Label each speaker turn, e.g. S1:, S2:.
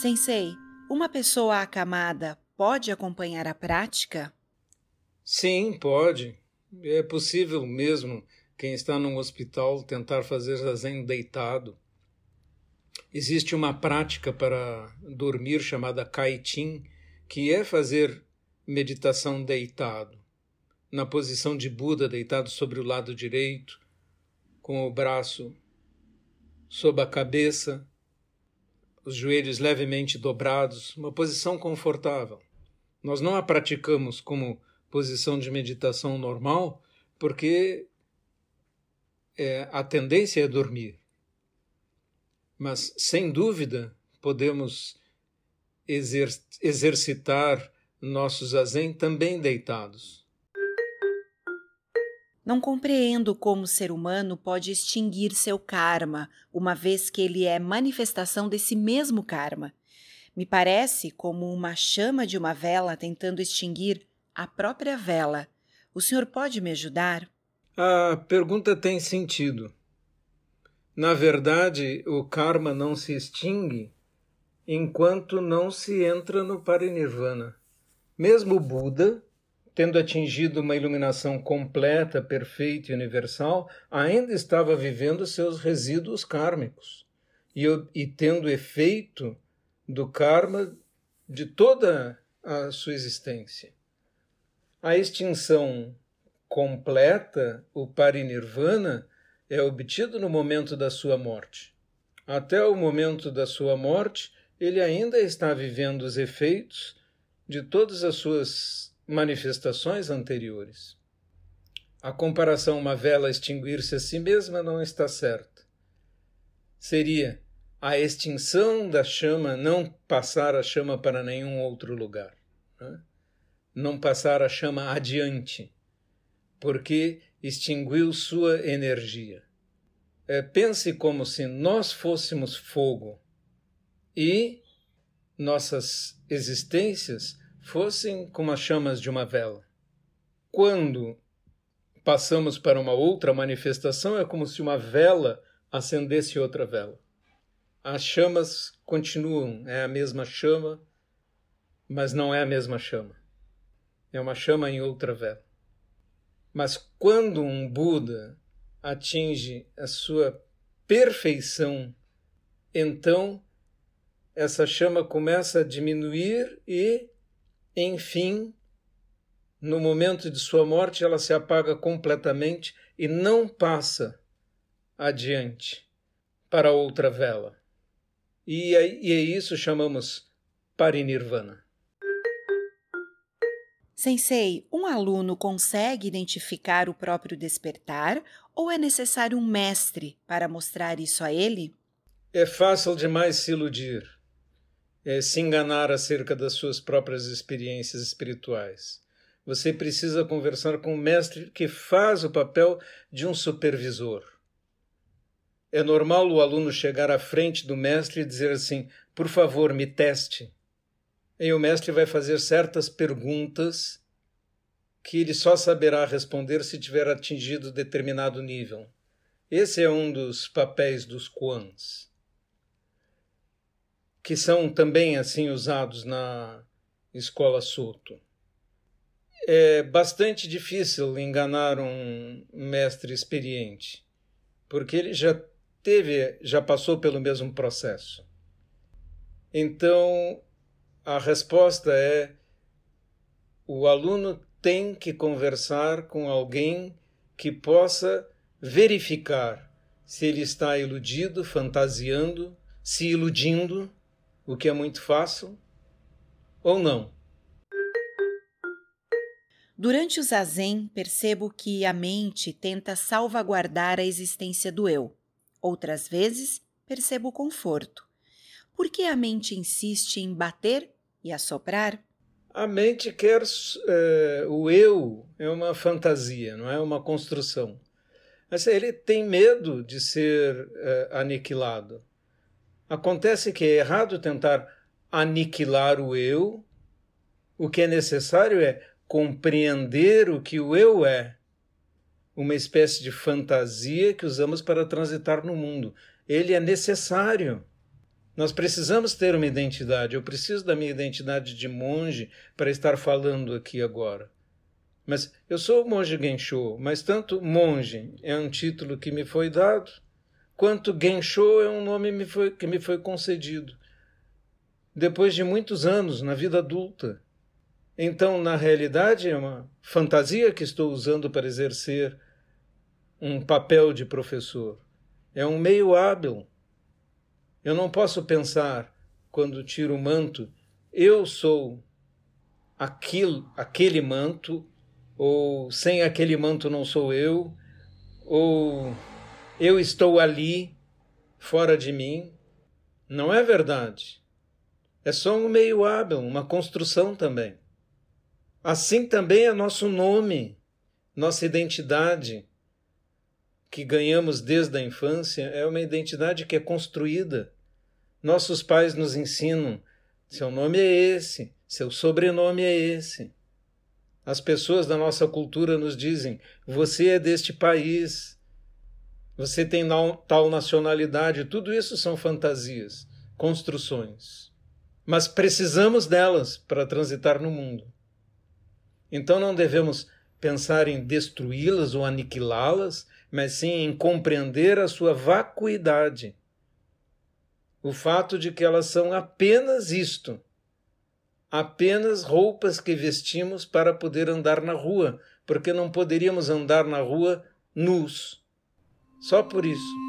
S1: Sensei, uma pessoa acamada pode acompanhar a prática?
S2: Sim, pode. É possível mesmo quem está num hospital tentar fazer zazen deitado. Existe uma prática para dormir chamada kaitin, que é fazer meditação deitado, na posição de Buda deitado sobre o lado direito, com o braço sob a cabeça, os joelhos levemente dobrados, uma posição confortável. Nós não a praticamos como posição de meditação normal, porque é, a tendência é dormir. Mas, sem dúvida, podemos exer exercitar nossos zazen também deitados.
S1: Não compreendo como o ser humano pode extinguir seu karma, uma vez que ele é manifestação desse mesmo karma. Me parece como uma chama de uma vela tentando extinguir a própria vela. O senhor pode me ajudar?
S2: A pergunta tem sentido. Na verdade, o karma não se extingue enquanto não se entra no parinirvana. Mesmo Buda, tendo atingido uma iluminação completa, perfeita e universal, ainda estava vivendo seus resíduos kármicos e, e tendo efeito do karma de toda a sua existência. A extinção completa, o parinirvana, é obtido no momento da sua morte. Até o momento da sua morte, ele ainda está vivendo os efeitos de todas as suas manifestações anteriores. A comparação uma vela extinguir-se a si mesma não está certa. Seria a extinção da chama não passar a chama para nenhum outro lugar. Né? Não passar a chama adiante porque extinguiu sua energia. É, pense como se nós fôssemos fogo e nossas existências fossem como as chamas de uma vela. Quando passamos para uma outra manifestação, é como se uma vela acendesse outra vela. As chamas continuam, é a mesma chama, mas não é a mesma chama. É uma chama em outra vela. Mas quando um Buda atinge a sua perfeição, então essa chama começa a diminuir e, enfim, no momento de sua morte, ela se apaga completamente e não passa adiante para outra vela. E, e é isso chamamos parinirvana.
S1: Sensei, um aluno consegue identificar o próprio despertar ou é necessário um mestre para mostrar isso a ele?
S2: É fácil demais se iludir, é se enganar acerca das suas próprias experiências espirituais. Você precisa conversar com um mestre que faz o papel de um supervisor. É normal o aluno chegar à frente do mestre e dizer assim: por favor, me teste. E o mestre vai fazer certas perguntas que ele só saberá responder se tiver atingido determinado nível. Esse é um dos papéis dos quans, que são também assim usados na escola Soto. É bastante difícil enganar um mestre experiente, porque ele já teve, já passou pelo mesmo processo. Então, a resposta é: o aluno tem que conversar com alguém que possa verificar se ele está iludido, fantasiando, se iludindo, o que é muito fácil, ou não.
S1: Durante o zazen, percebo que a mente tenta salvaguardar a existência do eu. Outras vezes, percebo o conforto. Por que a mente insiste em bater e assoprar?
S2: A mente quer. É, o eu é uma fantasia, não é uma construção. Mas ele tem medo de ser é, aniquilado. Acontece que é errado tentar aniquilar o eu. O que é necessário é compreender o que o eu é. Uma espécie de fantasia que usamos para transitar no mundo. Ele é necessário Nós precisamos ter uma identidade. Eu preciso da minha identidade de monge para estar falando aqui agora. Mas eu sou monge Gensho, mas tanto monge é um título que me foi dado, quanto Gensho é um nome me foi, que me foi concedido. Depois de muitos anos na vida adulta. Então, na realidade, é uma fantasia que estou usando para exercer um papel de professor. É um meio hábil eu não posso pensar, quando tiro o manto, eu sou aquilo, aquele manto, ou sem aquele manto não sou eu, ou eu estou ali, fora de mim. Não é verdade. É só um meio hábil, uma construção também. Assim também é nosso nome, nossa identidade, que ganhamos desde a infância é uma identidade que é construída. Nossos pais nos ensinam: seu nome é esse, seu sobrenome é esse. As pessoas da nossa cultura nos dizem: você é deste país, você tem tal nacionalidade. Tudo isso são fantasias, construções. Mas precisamos delas para transitar no mundo. Então não devemos pensar em destruí-las ou aniquilá-las, mas sim em compreender a sua vacuidade. O fato de que elas são apenas isto, apenas roupas que vestimos para poder andar na rua, porque não poderíamos andar na rua nus. Só por isso.